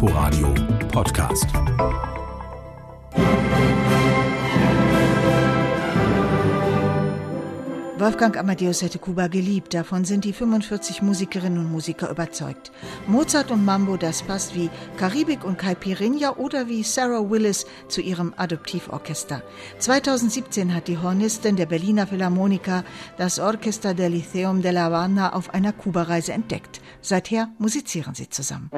Inforadio Podcast. Wolfgang Amadeus hätte Kuba geliebt, davon sind die 45 Musikerinnen und Musiker überzeugt. Mozart und Mambo, das passt wie Karibik und Caipirinha oder wie Sarah Willis zu ihrem Adoptivorchester. 2017 hat die Hornistin der Berliner Philharmoniker das Orchester del Lyceum de La Habana auf einer Kuba-Reise entdeckt. Seither musizieren sie zusammen.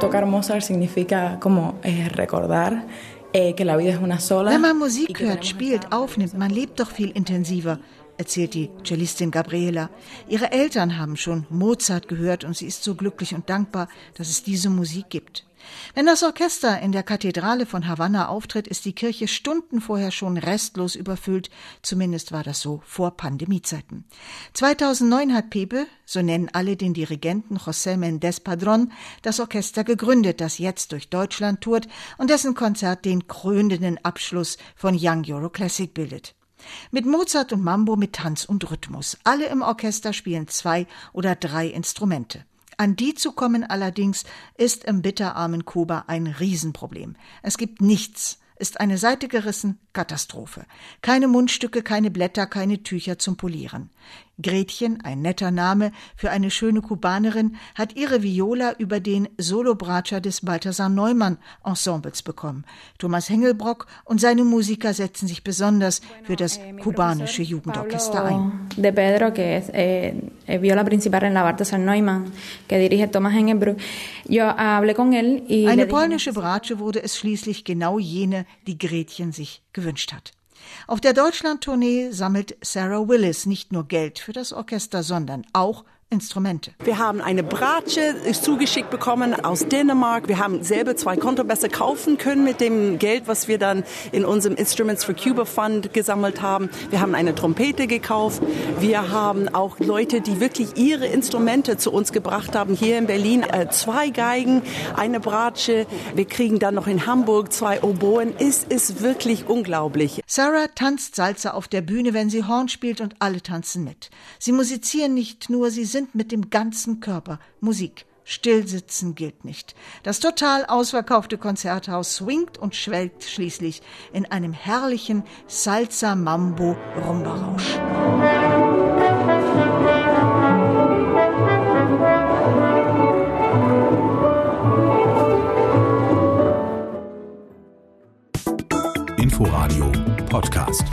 Tocar Mozart significa como eh, recordar eh, que la vida es una sola. Wenn man Musik hört, spielt, aufnimmt, man lebt doch viel intensiver, erzählt die Cellistin Gabriela. Ihre Eltern haben schon Mozart gehört und sie ist so glücklich und dankbar, dass es diese Musik gibt. Wenn das Orchester in der Kathedrale von Havanna auftritt, ist die Kirche Stunden vorher schon restlos überfüllt. Zumindest war das so vor Pandemiezeiten. 2009 hat Pepe, so nennen alle den Dirigenten José Méndez Padrón, das Orchester gegründet, das jetzt durch Deutschland tourt und dessen Konzert den krönenden Abschluss von Young Euro Classic bildet. Mit Mozart und Mambo mit Tanz und Rhythmus. Alle im Orchester spielen zwei oder drei Instrumente. An die zu kommen allerdings ist im bitterarmen Kuba ein Riesenproblem. Es gibt nichts, ist eine Seite gerissen, Katastrophe. Keine Mundstücke, keine Blätter, keine Tücher zum Polieren. Gretchen, ein netter Name für eine schöne Kubanerin, hat ihre Viola über den Solobratscher des Balthasar Neumann Ensembles bekommen. Thomas Hengelbrock und seine Musiker setzen sich besonders für das kubanische Jugendorchester ein. Eh, viola principal en la Balthasar Neumann, que dirige Thomas Hengelbrock. Yo hablé con él y Eine polnische Bratsche wurde es schließlich genau jene, die Gretchen sich gewünscht hat. Auf der Deutschlandtournee sammelt Sarah Willis nicht nur Geld für das Orchester, sondern auch Instrumente. Wir haben eine Bratsche zugeschickt bekommen aus Dänemark. Wir haben selber zwei Kontrabässe kaufen können mit dem Geld, was wir dann in unserem Instruments for Cuba Fund gesammelt haben. Wir haben eine Trompete gekauft. Wir haben auch Leute, die wirklich ihre Instrumente zu uns gebracht haben. Hier in Berlin äh, zwei Geigen, eine Bratsche. Wir kriegen dann noch in Hamburg zwei Oboen. Es ist wirklich unglaublich. Sarah tanzt Salsa auf der Bühne, wenn sie Horn spielt und alle tanzen mit. Sie musizieren nicht nur, sie sind sind mit dem ganzen Körper. Musik. Stillsitzen gilt nicht. Das total ausverkaufte Konzerthaus swingt und schwelgt schließlich in einem herrlichen Salsa Mambo Rumba Rausch. Inforadio Podcast.